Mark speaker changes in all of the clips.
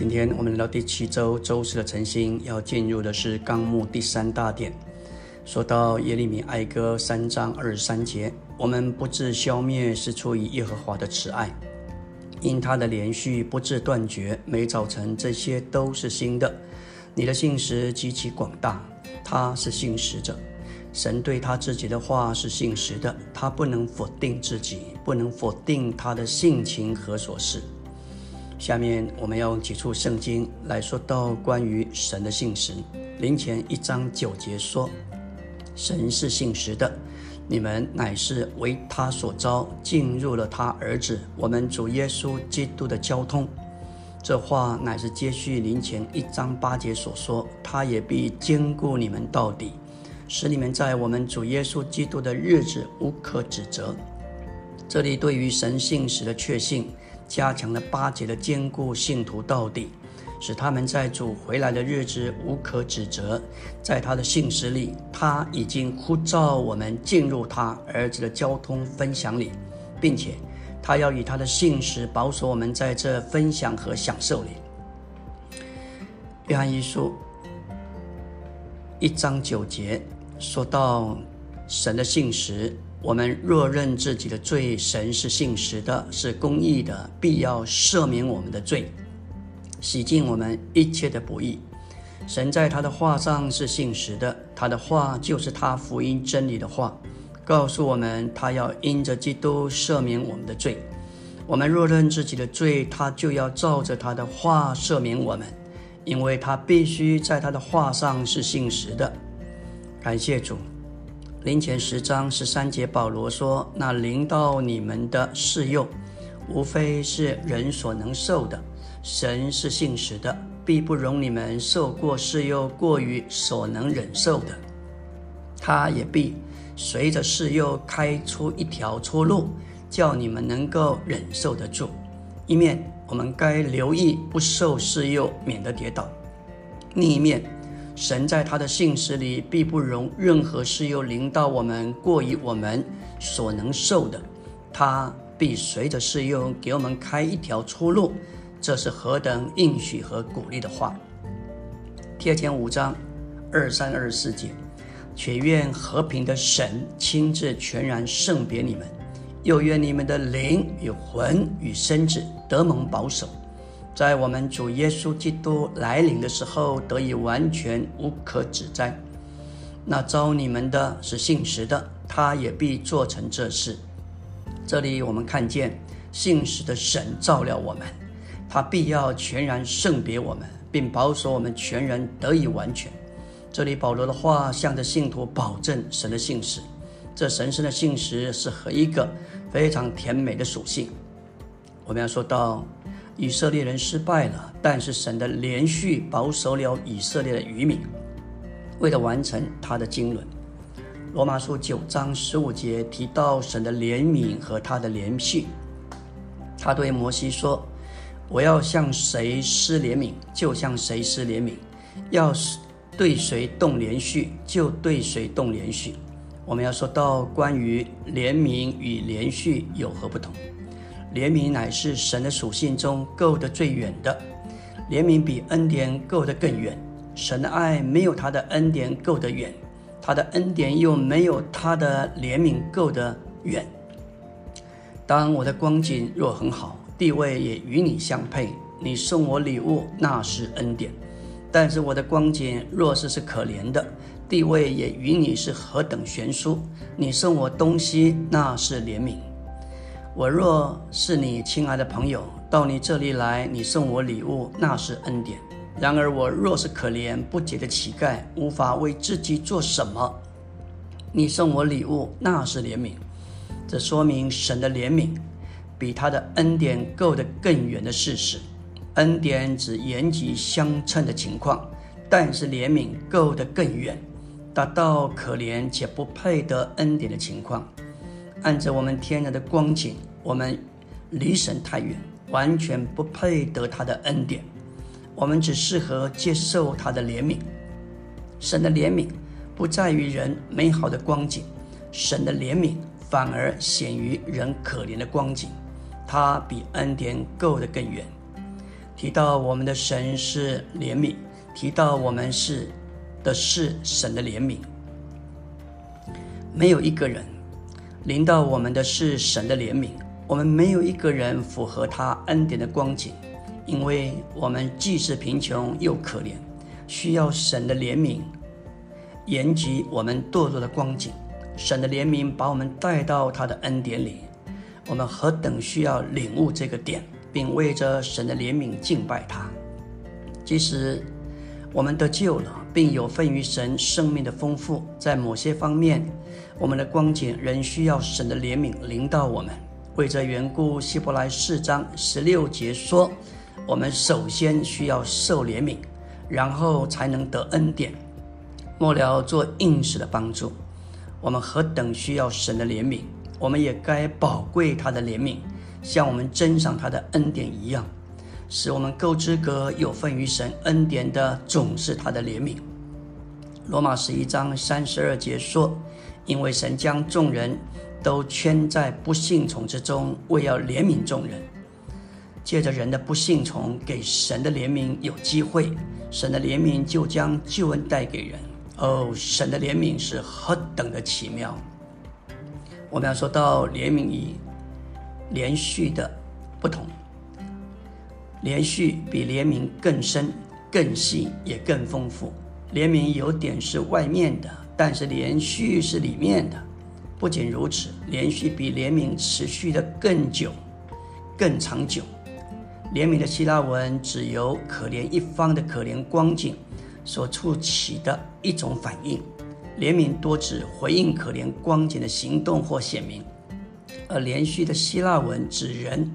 Speaker 1: 今天我们来到第七周周四的晨星，要进入的是纲目第三大点。说到耶利米哀歌三章二十三节，我们不致消灭，是出于耶和华的慈爱，因他的连续不致断绝。每早晨这些都是新的。你的信实极其广大，他是信实者。神对他自己的话是信实的，他不能否定自己，不能否定他的性情和所事。下面我们要用几处圣经来说到关于神的信实。林前一章九节说：“神是信实的，你们乃是为他所招，进入了他儿子我们主耶稣基督的交通。”这话乃是接续林前一章八节所说：“他也必兼顾你们到底，使你们在我们主耶稣基督的日子无可指责。”这里对于神信实的确信。加强了八节的坚固信徒到底，使他们在主回来的日子无可指责。在他的信实里，他已经呼召我们进入他儿子的交通分享里，并且他要以他的信实保守我们在这分享和享受里。约翰一书一章九节说到神的信实。我们若认自己的罪，神是信实的，是公义的，必要赦免我们的罪，洗净我们一切的不义。神在他的话上是信实的，他的话就是他福音真理的话，告诉我们他要因着基督赦免我们的罪。我们若认自己的罪，他就要照着他的话赦免我们，因为他必须在他的话上是信实的。感谢主。临前十章十三节，保罗说：“那临到你们的试诱，无非是人所能受的。神是信实的，必不容你们受过试诱过于所能忍受的。他也必随着试诱开出一条出路，叫你们能够忍受得住。一面我们该留意不受试诱，免得跌倒；另一面。”神在他的信实里，必不容任何事又临到我们过于我们所能受的，他必随着事又给我们开一条出路。这是何等应许和鼓励的话！贴前五章二三二四节，且愿和平的神亲自全然圣别你们，又愿你们的灵与魂与身子得蒙保守。在我们主耶稣基督来临的时候，得以完全无可指摘。那招你们的是信实的，他也必做成这事。这里我们看见信实的神照料我们，他必要全然圣别我们，并保守我们全人得以完全。这里保罗的话向着信徒保证神的信实，这神圣的信实是和一个非常甜美的属性。我们要说到。以色列人失败了，但是神的连续保守了以色列的渔民，为了完成他的经纶。罗马书九章十五节提到神的怜悯和他的连续。他对摩西说：“我要向谁施怜悯，就向谁施怜悯；要是对谁动连续，就对谁动连续。”我们要说到关于怜悯与连续有何不同？怜悯乃是神的属性中够得最远的，怜悯比恩典够得更远。神的爱没有他的恩典够得远，他的恩典又没有他的怜悯够得远。当我的光景若很好，地位也与你相配，你送我礼物那是恩典；但是我的光景若是是可怜的，地位也与你是何等悬殊，你送我东西那是怜悯。我若是你亲爱的朋友，到你这里来，你送我礼物，那是恩典。然而我若是可怜不解的乞丐，无法为自己做什么，你送我礼物，那是怜悯。这说明神的怜悯比他的恩典够得更远的事实。恩典指言及相称的情况，但是怜悯够得更远，达到可怜且不配得恩典的情况。按着我们天然的光景，我们离神太远，完全不配得他的恩典。我们只适合接受他的怜悯。神的怜悯不在于人美好的光景，神的怜悯反而显于人可怜的光景。他比恩典够得更远。提到我们的神是怜悯，提到我们是的是神的怜悯。没有一个人临到我们的是神的怜悯，我们没有一个人符合他恩典的光景，因为我们既是贫穷又可怜，需要神的怜悯，延及我们堕落的光景。神的怜悯把我们带到他的恩典里，我们何等需要领悟这个点，并为着神的怜悯敬拜他。即使我们得救了，并有份于神生命的丰富，在某些方面，我们的光景仍需要神的怜悯临到我们。为这缘故，希伯来四章十六节说：“我们首先需要受怜悯，然后才能得恩典。末了做应时的帮助。”我们何等需要神的怜悯，我们也该宝贵他的怜悯，像我们珍赏他的恩典一样，使我们够资格有份于神恩典的，总是他的怜悯。罗马十一章三十二节说：“因为神将众人都圈在不幸从之中，为要怜悯众人，借着人的不幸从，给神的怜悯有机会，神的怜悯就将救恩带给人。”哦，神的怜悯是何等的奇妙！我们要说到怜悯与连续的不同，连续比怜悯更深、更细，也更丰富。怜悯有点是外面的，但是连续是里面的。不仅如此，连续比怜悯持续的更久、更长久。怜悯的希腊文只由可怜一方的可怜光景。所触起的一种反应，怜悯多指回应可怜光景的行动或显明，而连续的希腊文指人，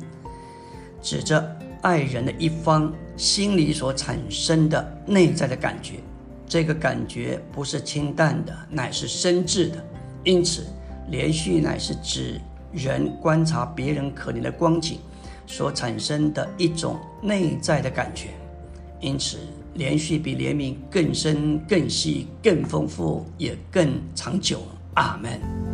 Speaker 1: 指着爱人的一方心里所产生的内在的感觉。这个感觉不是清淡的，乃是深挚的。因此，连续乃是指人观察别人可怜的光景所产生的一种内在的感觉。因此。连续比怜悯更深、更细、更丰富，也更长久。阿门。